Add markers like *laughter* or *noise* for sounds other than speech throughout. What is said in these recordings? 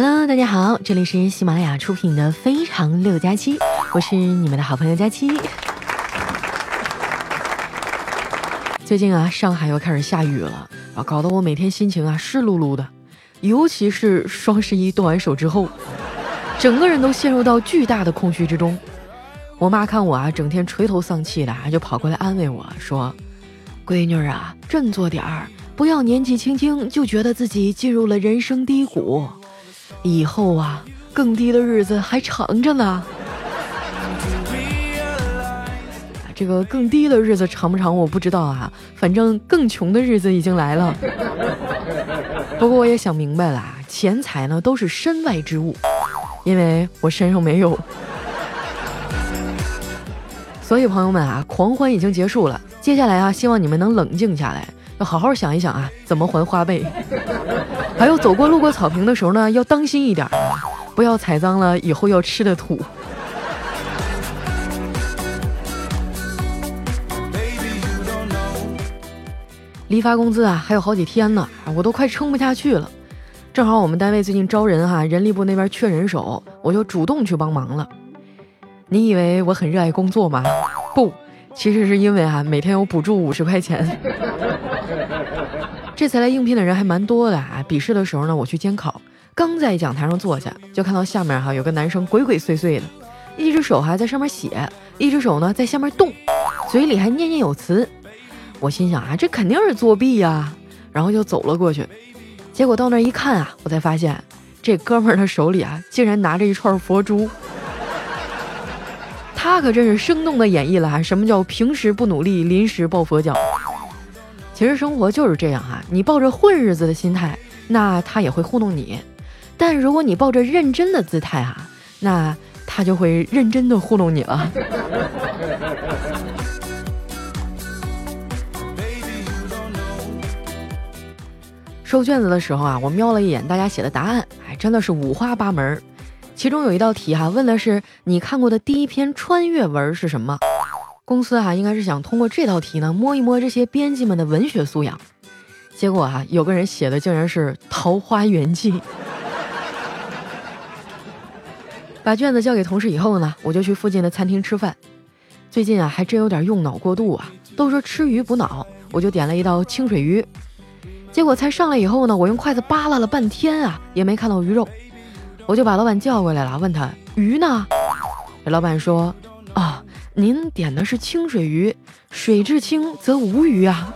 Hello，大家好，这里是喜马拉雅出品的《非常六加七》，我是你们的好朋友佳期。最近啊，上海又开始下雨了，啊，搞得我每天心情啊湿漉漉的，尤其是双十一剁完手之后，整个人都陷入到巨大的空虚之中。我妈看我啊，整天垂头丧气的，就跑过来安慰我说：“闺女啊，振作点儿，不要年纪轻轻就觉得自己进入了人生低谷，以后啊，更低的日子还长着呢。”这个更低的日子长不长我不知道啊，反正更穷的日子已经来了。不过我也想明白了，钱财呢都是身外之物，因为我身上没有。所以朋友们啊，狂欢已经结束了，接下来啊，希望你们能冷静下来，要好好想一想啊，怎么还花呗。还有走过路过草坪的时候呢，要当心一点，不要踩脏了以后要吃的土。离发工资啊，还有好几天呢，我都快撑不下去了。正好我们单位最近招人哈，人力部那边缺人手，我就主动去帮忙了。你以为我很热爱工作吗？不，其实是因为啊，每天有补助五十块钱。这次来应聘的人还蛮多的啊。笔试的时候呢，我去监考，刚在讲台上坐下，就看到下面哈有个男生鬼鬼祟祟的，一只手还在上面写，一只手呢在下面动，嘴里还念念有词。我心想啊，这肯定是作弊呀，然后就走了过去。结果到那一看啊，我才发现这哥们儿的手里啊，竟然拿着一串佛珠。他可真是生动的演绎了什么叫平时不努力，临时抱佛脚。其实生活就是这样哈，你抱着混日子的心态，那他也会糊弄你；但如果你抱着认真的姿态哈，那他就会认真的糊弄你了。*laughs* 收卷子的时候啊，我瞄了一眼大家写的答案，哎，真的是五花八门。其中有一道题哈，问的是你看过的第一篇穿越文是什么？公司哈应该是想通过这道题呢，摸一摸这些编辑们的文学素养。结果啊，有个人写的竟然是《桃花源记》。把卷子交给同事以后呢，我就去附近的餐厅吃饭。最近啊，还真有点用脑过度啊，都说吃鱼补脑，我就点了一道清水鱼。结果菜上来以后呢，我用筷子扒拉了半天啊，也没看到鱼肉，我就把老板叫过来了，问他鱼呢？老板说：“啊，您点的是清水鱼，水至清则无鱼啊。”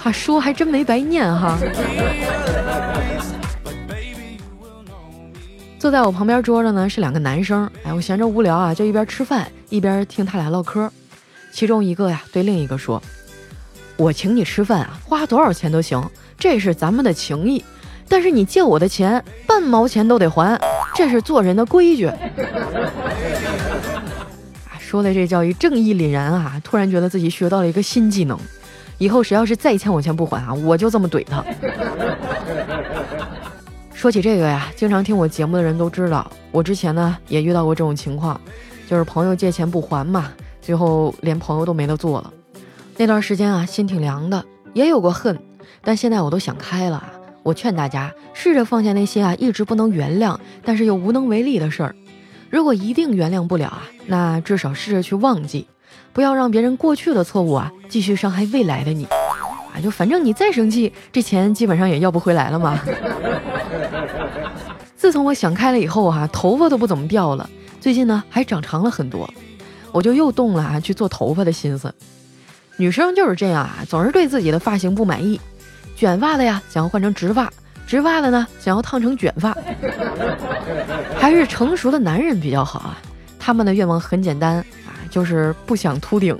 哈，说还真没白念哈。坐在我旁边桌的呢是两个男生，哎，我闲着无聊啊，就一边吃饭一边听他俩唠嗑。其中一个呀对另一个说。我请你吃饭啊，花多少钱都行，这是咱们的情谊。但是你借我的钱，半毛钱都得还，这是做人的规矩。说的这叫一正义凛然啊！突然觉得自己学到了一个新技能，以后谁要是再欠我钱不还啊，我就这么怼他。*laughs* 说起这个呀，经常听我节目的人都知道，我之前呢也遇到过这种情况，就是朋友借钱不还嘛，最后连朋友都没得做了。那段时间啊，心挺凉的，也有过恨，但现在我都想开了啊。我劝大家试着放下那些啊一直不能原谅，但是又无能为力的事儿。如果一定原谅不了啊，那至少试着去忘记，不要让别人过去的错误啊继续伤害未来的你啊。就反正你再生气，这钱基本上也要不回来了嘛。*laughs* 自从我想开了以后啊，头发都不怎么掉了，最近呢还长长了很多，我就又动了啊去做头发的心思。女生就是这样啊，总是对自己的发型不满意，卷发的呀想要换成直发，直发的呢想要烫成卷发。*laughs* 还是成熟的男人比较好啊，他们的愿望很简单啊，就是不想秃顶。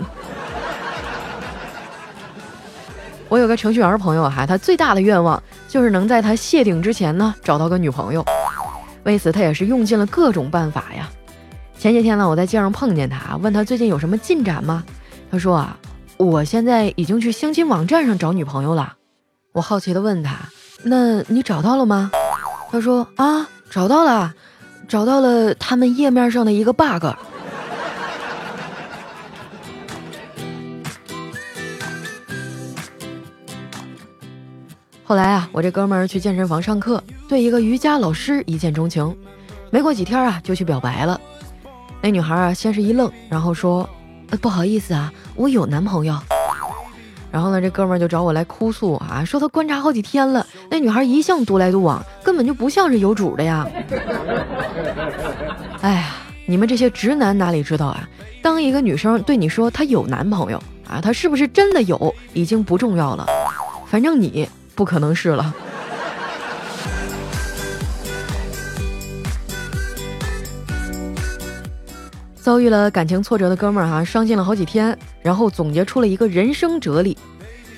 我有个程序员朋友哈，他最大的愿望就是能在他谢顶之前呢找到个女朋友，为此他也是用尽了各种办法呀。前几天呢，我在街上碰见他，问他最近有什么进展吗？他说啊。我现在已经去相亲网站上找女朋友了，我好奇的问他：“那你找到了吗？”他说：“啊，找到了，找到了他们页面上的一个 bug。”后来啊，我这哥们儿去健身房上课，对一个瑜伽老师一见钟情，没过几天啊，就去表白了。那女孩啊，先是一愣，然后说：“不好意思啊，我有男朋友。”然后呢，这哥们儿就找我来哭诉啊，说他观察好几天了，那女孩一向独来独往，根本就不像是有主的呀。*laughs* 哎呀，你们这些直男哪里知道啊？当一个女生对你说她有男朋友啊，她是不是真的有，已经不重要了，反正你。不可能是了。遭遇了感情挫折的哥们儿哈，伤心了好几天，然后总结出了一个人生哲理：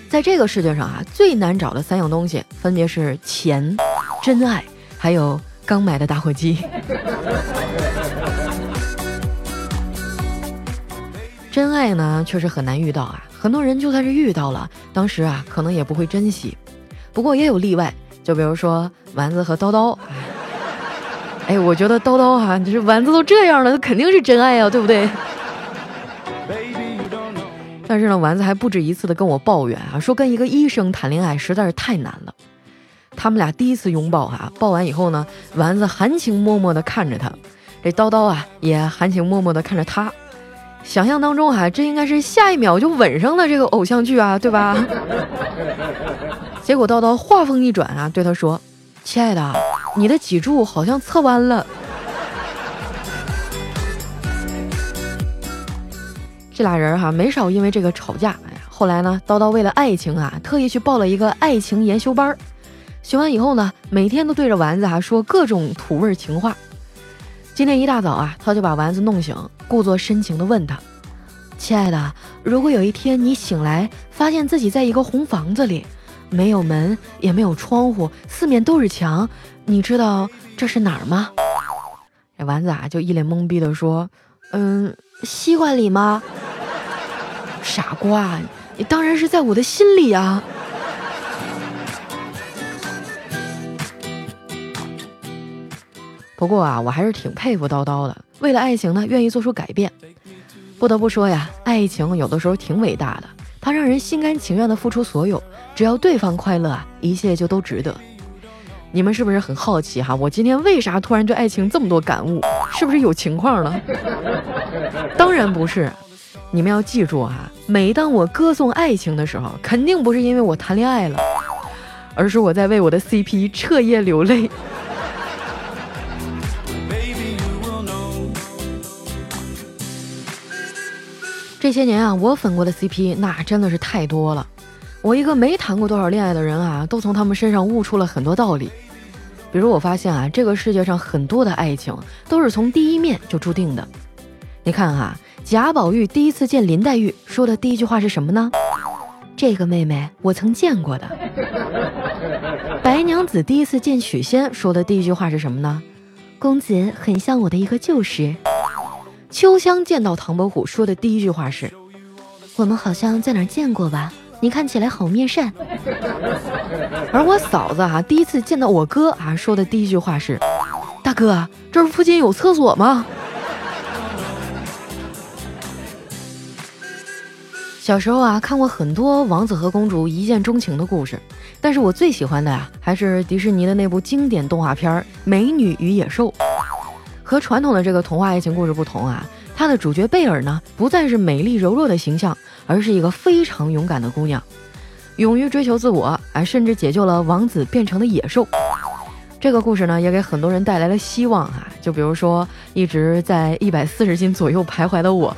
在这个世界上啊，最难找的三样东西，分别是钱、真爱，还有刚买的打火机。*laughs* 真爱呢，确实很难遇到啊，很多人就算是遇到了，当时啊，可能也不会珍惜。不过也有例外，就比如说丸子和叨叨。哎，我觉得叨叨哈，就是丸子都这样了，那肯定是真爱啊，对不对？但是呢，丸子还不止一次的跟我抱怨啊，说跟一个医生谈恋爱实在是太难了。他们俩第一次拥抱哈，抱完以后呢，丸子含情脉脉的看着他，这叨叨啊也含情脉脉的看着他。想象当中哈，这应该是下一秒就吻上了这个偶像剧啊，对吧？*laughs* 结果叨叨话锋一转啊，对他说：“亲爱的，你的脊柱好像侧弯了。”这俩人哈没少因为这个吵架。哎呀，后来呢，叨叨为了爱情啊，特意去报了一个爱情研修班学完以后呢，每天都对着丸子啊说各种土味情话。今天一大早啊，他就把丸子弄醒，故作深情地问他：“亲爱的，如果有一天你醒来，发现自己在一个红房子里。”没有门，也没有窗户，四面都是墙。你知道这是哪儿吗？这丸子啊，就一脸懵逼的说：“嗯，西瓜里吗？”傻瓜，你当然是在我的心里啊！不过啊，我还是挺佩服叨叨的，为了爱情呢，愿意做出改变。不得不说呀，爱情有的时候挺伟大的。他让人心甘情愿的付出所有，只要对方快乐啊，一切就都值得。你们是不是很好奇哈？我今天为啥突然对爱情这么多感悟？是不是有情况了？*laughs* 当然不是，你们要记住哈，每当我歌颂爱情的时候，肯定不是因为我谈恋爱了，而是我在为我的 CP 彻夜流泪。这些年啊，我粉过的 CP 那真的是太多了。我一个没谈过多少恋爱的人啊，都从他们身上悟出了很多道理。比如我发现啊，这个世界上很多的爱情都是从第一面就注定的。你看哈，贾宝玉第一次见林黛玉说的第一句话是什么呢？这个妹妹我曾见过的。*laughs* 白娘子第一次见许仙说的第一句话是什么呢？公子很像我的一个旧识。秋香见到唐伯虎说的第一句话是：“我们好像在哪儿见过吧？你看起来好面善。”而我嫂子啊，第一次见到我哥啊，说的第一句话是：“大哥，这附近有厕所吗？”小时候啊，看过很多王子和公主一见钟情的故事，但是我最喜欢的呀，还是迪士尼的那部经典动画片《美女与野兽》。和传统的这个童话爱情故事不同啊，它的主角贝尔呢，不再是美丽柔弱的形象，而是一个非常勇敢的姑娘，勇于追求自我，啊，甚至解救了王子变成的野兽。这个故事呢，也给很多人带来了希望啊，就比如说一直在一百四十斤左右徘徊的我。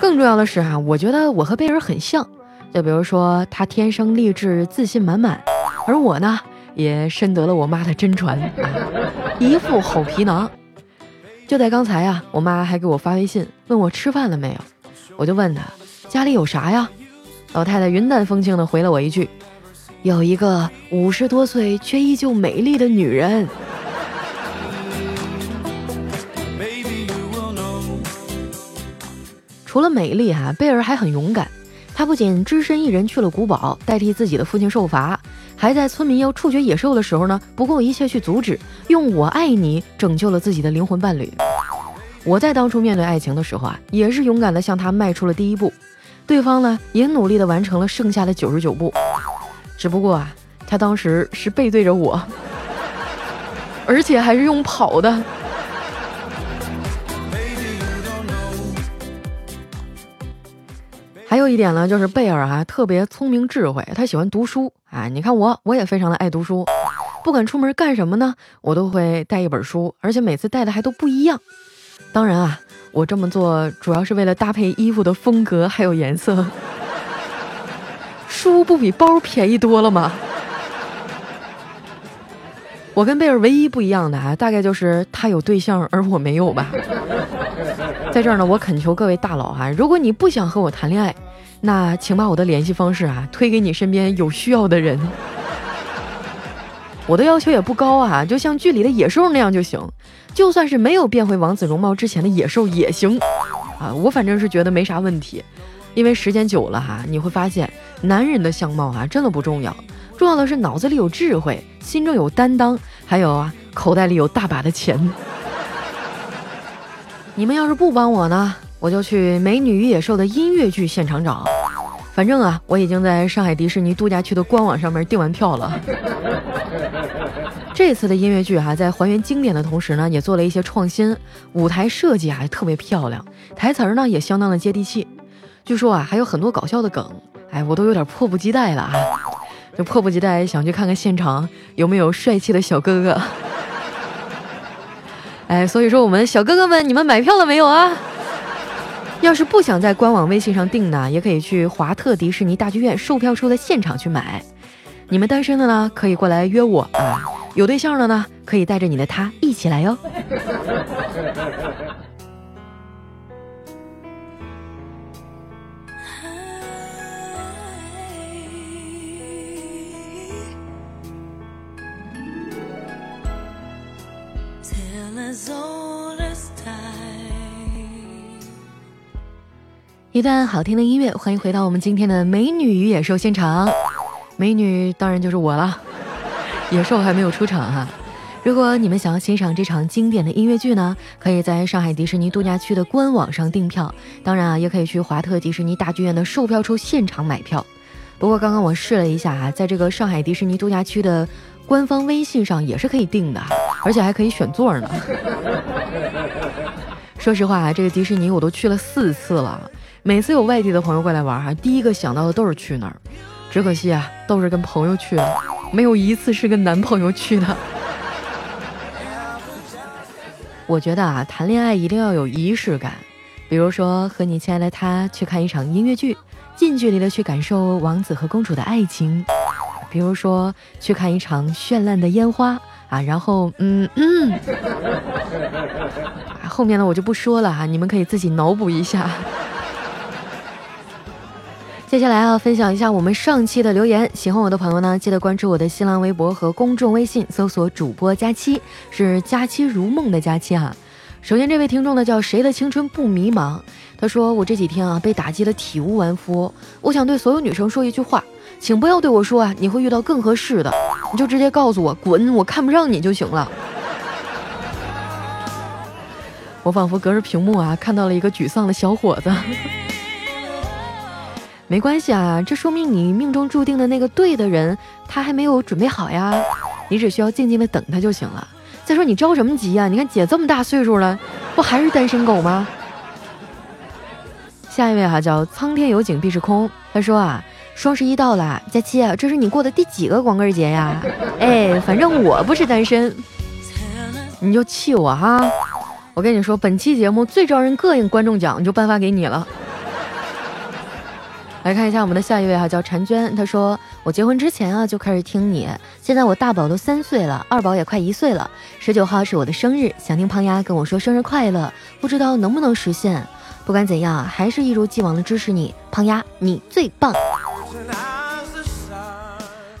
更重要的是哈，我觉得我和贝尔很像，就比如说他天生丽质、自信满满，而我呢。也深得了我妈的真传啊，一副好皮囊。就在刚才啊，我妈还给我发微信问我吃饭了没有，我就问她家里有啥呀？老太太云淡风轻的回了我一句：“有一个五十多岁却依旧美丽的女人。”除了美丽哈，贝尔还很勇敢。他不仅只身一人去了古堡，代替自己的父亲受罚，还在村民要处决野兽的时候呢，不顾一切去阻止，用“我爱你”拯救了自己的灵魂伴侣。我在当初面对爱情的时候啊，也是勇敢的向他迈出了第一步。对方呢也努力的完成了剩下的九十九步，只不过啊，他当时是背对着我，*laughs* 而且还是用跑的。还有一点呢，就是贝尔啊特别聪明智慧，他喜欢读书啊。你看我，我也非常的爱读书，不管出门干什么呢，我都会带一本书，而且每次带的还都不一样。当然啊，我这么做主要是为了搭配衣服的风格还有颜色。书不比包便宜多了吗？我跟贝尔唯一不一样的啊，大概就是他有对象而我没有吧。在这儿呢，我恳求各位大佬哈，如果你不想和我谈恋爱，那请把我的联系方式啊推给你身边有需要的人。我的要求也不高啊，就像剧里的野兽那样就行，就算是没有变回王子容貌之前的野兽也行啊。我反正是觉得没啥问题，因为时间久了哈，你会发现男人的相貌啊真的不重要，重要的是脑子里有智慧，心中有担当，还有啊口袋里有大把的钱。你们要是不帮我呢，我就去《美女与野兽》的音乐剧现场找。反正啊，我已经在上海迪士尼度假区的官网上面订完票了。*laughs* 这次的音乐剧哈，在还原经典的同时呢，也做了一些创新，舞台设计啊特别漂亮，台词儿呢也相当的接地气。据说啊，还有很多搞笑的梗，哎，我都有点迫不及待了啊，就迫不及待想去看看现场有没有帅气的小哥哥。哎，所以说我们小哥哥们，你们买票了没有啊？*laughs* 要是不想在官网微信上订呢，也可以去华特迪士尼大剧院售票处的现场去买。你们单身的呢，可以过来约我啊；有对象的呢，可以带着你的他一起来哟。一段好听的音乐，欢迎回到我们今天的《美女与野兽》现场。美女当然就是我了，*laughs* 野兽还没有出场哈。如果你们想要欣赏这场经典的音乐剧呢，可以在上海迪士尼度假区的官网上订票，当然啊，也可以去华特迪士尼大剧院的售票处现场买票。不过刚刚我试了一下啊，在这个上海迪士尼度假区的官方微信上也是可以订的，而且还可以选座呢。*laughs* 说实话啊，这个迪士尼我都去了四次了。每次有外地的朋友过来玩哈，第一个想到的都是去那儿。只可惜啊，都是跟朋友去，没有一次是跟男朋友去的。*laughs* 我觉得啊，谈恋爱一定要有仪式感，比如说和你亲爱的他去看一场音乐剧，近距离的去感受王子和公主的爱情；比如说去看一场绚烂的烟花啊，然后嗯嗯，*laughs* 后面呢我就不说了哈，你们可以自己脑补一下。接下来啊，分享一下我们上期的留言。喜欢我的朋友呢，记得关注我的新浪微博和公众微信，搜索主播佳期，是佳期如梦的佳期啊。首先，这位听众呢叫谁的青春不迷茫？他说我这几天啊被打击的体无完肤，我想对所有女生说一句话，请不要对我说啊你会遇到更合适的，你就直接告诉我滚，我看不上你就行了。*laughs* 我仿佛隔着屏幕啊看到了一个沮丧的小伙子。没关系啊，这说明你命中注定的那个对的人，他还没有准备好呀。你只需要静静的等他就行了。再说你着什么急呀？你看姐这么大岁数了，不还是单身狗吗？下一位哈叫苍天有井必是空，他说啊，双十一到了，佳期，这是你过的第几个光棍节呀？*laughs* 哎，反正我不是单身，你就气我哈。我跟你说，本期节目最招人膈应观众奖就颁发给你了。来看一下我们的下一位哈，叫婵娟。她说：“我结婚之前啊就开始听你，现在我大宝都三岁了，二宝也快一岁了。十九号是我的生日，想听胖丫跟我说生日快乐，不知道能不能实现。不管怎样，还是一如既往的支持你，胖丫你最棒。”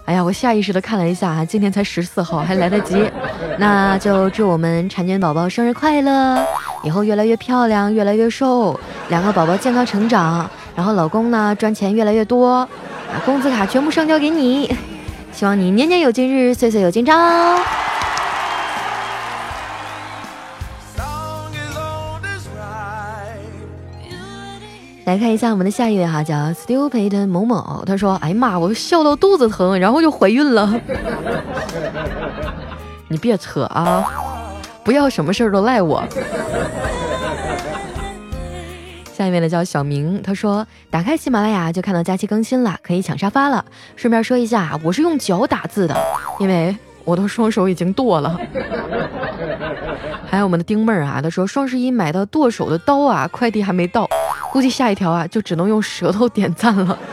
哎呀，我下意识的看了一下哈，今天才十四号，还来得及。*laughs* 那就祝我们婵娟宝宝生日快乐，以后越来越漂亮，越来越瘦，两个宝宝健康成长。然后老公呢赚钱越来越多，把，工资卡全部上交给你，*laughs* 希望你年年有今日，岁岁有今朝。来看一下我们的下一位哈，叫 Stupid 某某，他说：“哎呀妈，我笑到肚子疼，然后就怀孕了。*laughs* ”你别扯啊，不要什么事儿都赖我。下一位呢叫小明，他说：“打开喜马拉雅就看到假期更新了，可以抢沙发了。顺便说一下，我是用脚打字的，因为我的双手已经剁了。*laughs* ”还有我们的丁妹儿啊，他说：“双十一买的剁手的刀啊，快递还没到。”估计下一条啊，就只能用舌头点赞了。*laughs*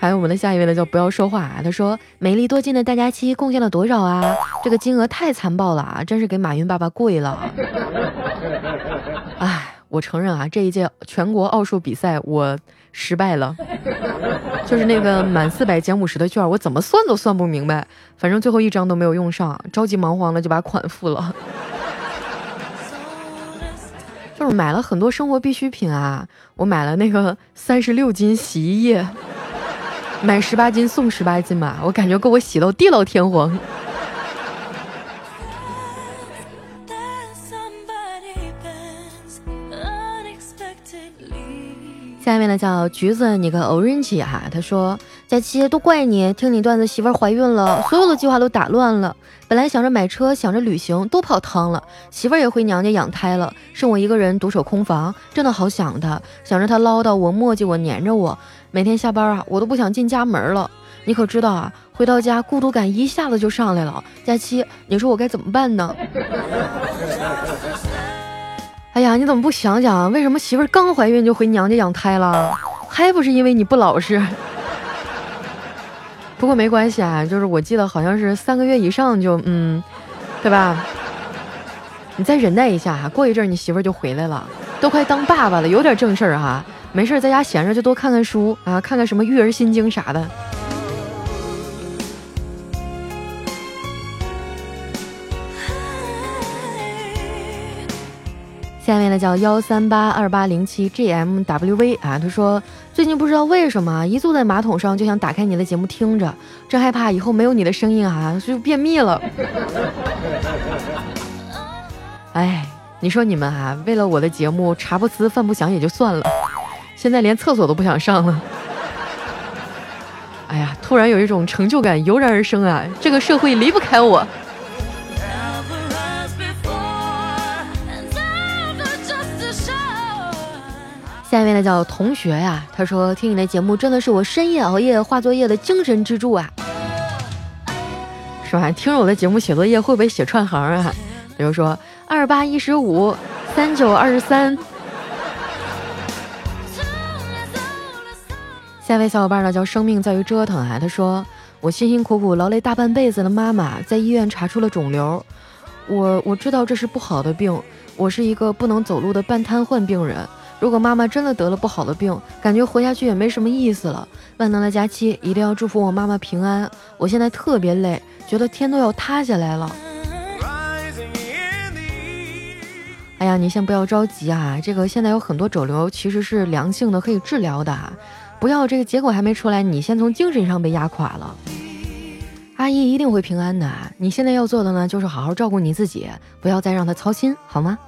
还有我们的下一位呢，叫不要说话啊。他说：“美丽多金的大家期贡献了多少啊？这个金额太残暴了啊，真是给马云爸爸跪了。” *laughs* 哎，我承认啊，这一届全国奥数比赛我失败了，*laughs* 就是那个满四百减五十的券，我怎么算都算不明白，反正最后一张都没有用上，着急忙慌的就把款付了。*laughs* 就是买了很多生活必需品啊，我买了那个三十六斤洗衣液，买十八斤送十八斤嘛，我感觉够我洗到地老天荒。下面呢叫橘子，你个 orange 哈，他说佳期都怪你，听你段子媳妇怀孕了，所有的计划都打乱了。本来想着买车，想着旅行，都泡汤了。媳妇儿也回娘家养胎了，剩我一个人独守空房，真的好想他。想着他唠叨我、磨叽我、黏着我，每天下班啊，我都不想进家门了。你可知道啊？回到家，孤独感一下子就上来了。佳期，你说我该怎么办呢？哎呀，你怎么不想想，为什么媳妇儿刚怀孕就回娘家养胎了？还不是因为你不老实。*laughs* 不过没关系啊，就是我记得好像是三个月以上就嗯，对吧？你再忍耐一下，过一阵你媳妇儿就回来了，都快当爸爸了，有点正事儿哈。没事在家闲着就多看看书啊，看看什么育儿心经啥的。下面呢叫幺三八二八零七 gmwv 啊，他说最近不知道为什么一坐在马桶上就想打开你的节目听着，真害怕以后没有你的声音啊就便秘了。*laughs* 哎，你说你们啊，为了我的节目茶不思饭不想也就算了，现在连厕所都不想上了。哎呀，突然有一种成就感油然而生啊，这个社会离不开我。下一位呢叫同学呀，他说听你的节目真的是我深夜熬夜画作业的精神支柱啊，是吧？听着我的节目写作业会不会写串行啊？比如说二八一十五，三九二十三。下一位小伙伴呢叫生命在于折腾啊，他说我辛辛苦苦劳累大半辈子的妈妈在医院查出了肿瘤，我我知道这是不好的病，我是一个不能走路的半瘫痪病人。如果妈妈真的得了不好的病，感觉活下去也没什么意思了。万能的佳期一定要祝福我妈妈平安。我现在特别累，觉得天都要塌下来了。哎呀，你先不要着急啊，这个现在有很多肿瘤其实是良性的，可以治疗的。不要这个结果还没出来，你先从精神上被压垮了。阿姨一定会平安的。你现在要做的呢，就是好好照顾你自己，不要再让她操心，好吗？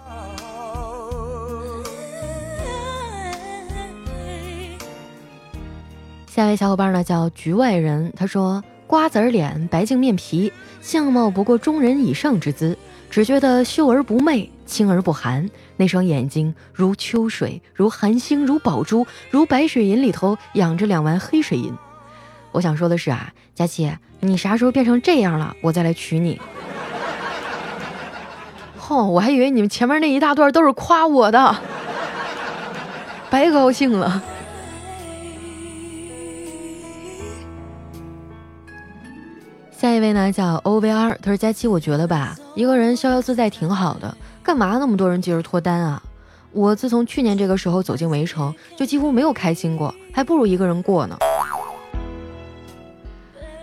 下一位小伙伴呢叫局外人，他说瓜子脸白净面皮，相貌不过中人以上之姿，只觉得秀而不媚，清而不寒。那双眼睛如秋水，如寒星，如宝珠，如白水银里头养着两丸黑水银。我想说的是啊，佳琪，你啥时候变成这样了，我再来娶你。吼，我还以为你们前面那一大段都是夸我的，白高兴了。下一位呢叫 O V R，他说佳期，我觉得吧，一个人逍遥自在挺好的，干嘛那么多人急着脱单啊？我自从去年这个时候走进围城，就几乎没有开心过，还不如一个人过呢。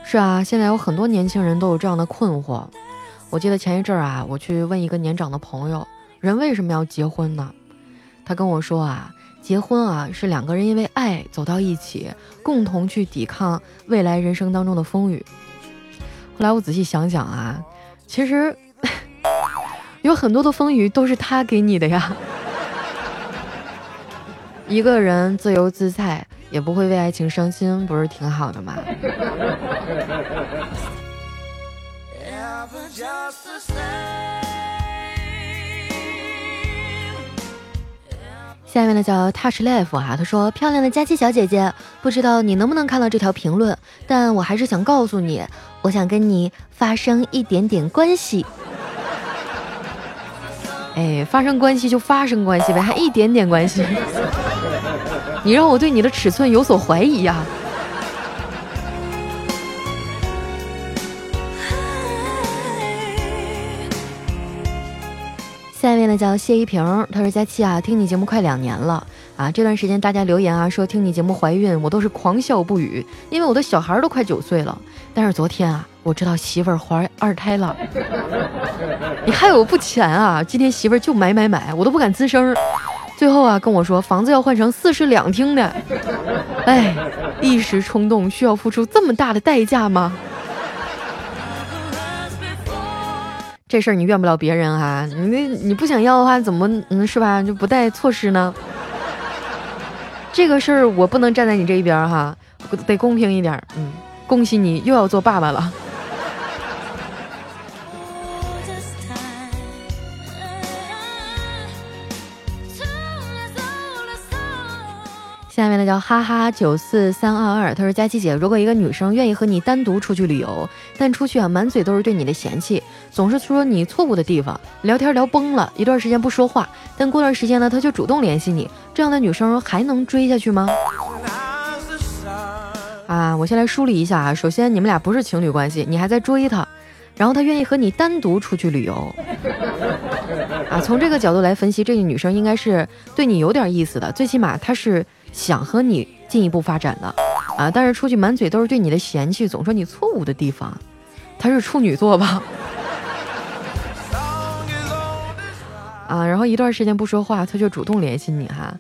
是啊，现在有很多年轻人都有这样的困惑。我记得前一阵儿啊，我去问一个年长的朋友，人为什么要结婚呢？他跟我说啊，结婚啊是两个人因为爱走到一起，共同去抵抗未来人生当中的风雨。后来我仔细想想啊，其实 *laughs* 有很多的风雨都是他给你的呀。*laughs* 一个人自由自在，也不会为爱情伤心，不是挺好的吗？下面呢叫 Touch Life 啊，他说：“漂亮的佳期小姐姐，不知道你能不能看到这条评论，但我还是想告诉你，我想跟你发生一点点关系。*laughs* 哎，发生关系就发生关系呗，还一点点关系？你让我对你的尺寸有所怀疑呀。”呢叫谢一平，他说佳期啊，听你节目快两年了啊，这段时间大家留言啊说听你节目怀孕，我都是狂笑不语，因为我的小孩都快九岁了。但是昨天啊，我知道媳妇儿怀二胎了，你害我不浅啊！今天媳妇儿就买买买，我都不敢吱声。最后啊跟我说房子要换成四室两厅的，哎，一时冲动需要付出这么大的代价吗？这事儿你怨不了别人哈，你那你不想要的话，怎么嗯是吧？就不带措施呢？这个事儿我不能站在你这一边哈，得公平一点。嗯，恭喜你又要做爸爸了。下面的叫哈哈九四三二二，他说佳琪姐，如果一个女生愿意和你单独出去旅游，但出去啊满嘴都是对你的嫌弃，总是说你错误的地方，聊天聊崩了，一段时间不说话，但过段时间呢，他就主动联系你，这样的女生还能追下去吗？啊，我先来梳理一下啊，首先你们俩不是情侣关系，你还在追他，然后他愿意和你单独出去旅游，啊，从这个角度来分析，这个女生应该是对你有点意思的，最起码她是。想和你进一步发展的啊，但是出去满嘴都是对你的嫌弃，总说你错误的地方。他是处女座吧？*laughs* 啊，然后一段时间不说话，他就主动联系你哈。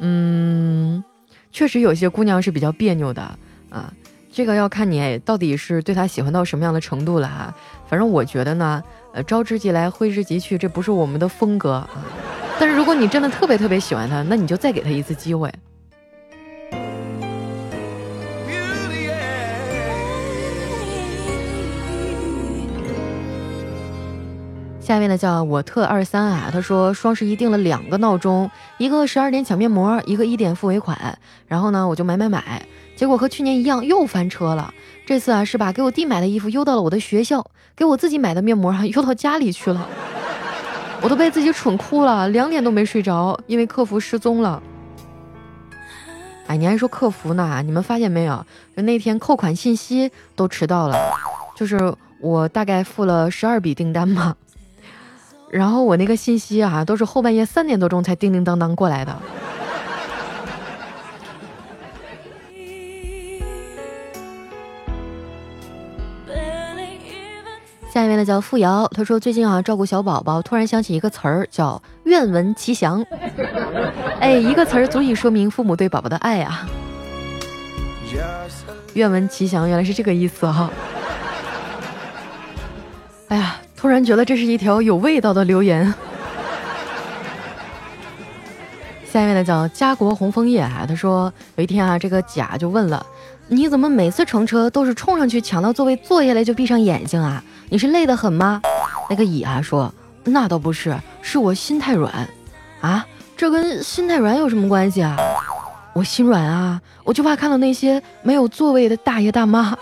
嗯，确实有些姑娘是比较别扭的啊，这个要看你到底是对他喜欢到什么样的程度了哈。反正我觉得呢，呃，招之即来，挥之即去，这不是我们的风格啊。但是如果你真的特别特别喜欢他，那你就再给他一次机会。下面呢叫我特二三啊，他说双十一定了两个闹钟，一个十二点抢面膜，一个一点付尾款。然后呢我就买买买，结果和去年一样又翻车了。这次啊是把给我弟买的衣服邮到了我的学校，给我自己买的面膜还邮到家里去了。*laughs* 我都被自己蠢哭了，两点都没睡着，因为客服失踪了。哎，你还说客服呢？你们发现没有？就那天扣款信息都迟到了，就是我大概付了十二笔订单嘛。然后我那个信息啊，都是后半夜三点多钟才叮叮当当过来的。下一位呢叫付瑶，他说最近啊照顾小宝宝，突然想起一个词儿叫“愿闻其详”。*laughs* 哎，一个词儿足以说明父母对宝宝的爱啊。愿闻其详，原来是这个意思哈。哎呀。突然觉得这是一条有味道的留言。*laughs* 下面呢叫家国红枫叶啊，他说有一天啊，这个甲就问了，你怎么每次乘车都是冲上去抢到座位坐下来就闭上眼睛啊？你是累得很吗？那个乙啊说，那倒不是，是我心太软啊，这跟心太软有什么关系啊？我心软啊，我就怕看到那些没有座位的大爷大妈。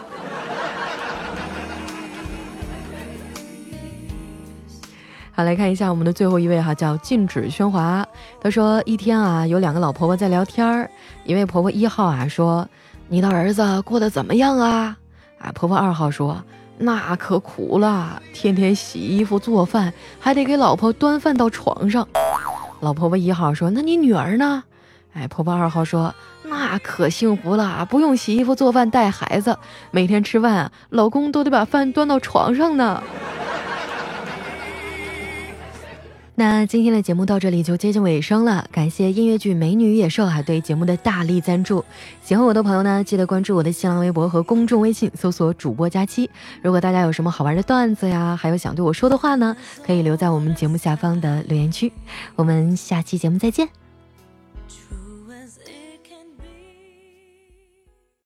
来看一下我们的最后一位哈，叫禁止喧哗。他说一天啊，有两个老婆婆在聊天儿，一位婆婆一号啊说：“你的儿子过得怎么样啊？”啊，婆婆二号说：“那可苦了，天天洗衣服做饭，还得给老婆端饭到床上。”老婆婆一号说：“那你女儿呢？”哎，婆婆二号说：“那可幸福了，不用洗衣服做饭带孩子，每天吃饭，老公都得把饭端到床上呢。”那今天的节目到这里就接近尾声了，感谢音乐剧《美女与野兽》啊对节目的大力赞助。喜欢我的朋友呢，记得关注我的新浪微博和公众微信，搜索主播佳期。如果大家有什么好玩的段子呀，还有想对我说的话呢，可以留在我们节目下方的留言区。我们下期节目再见。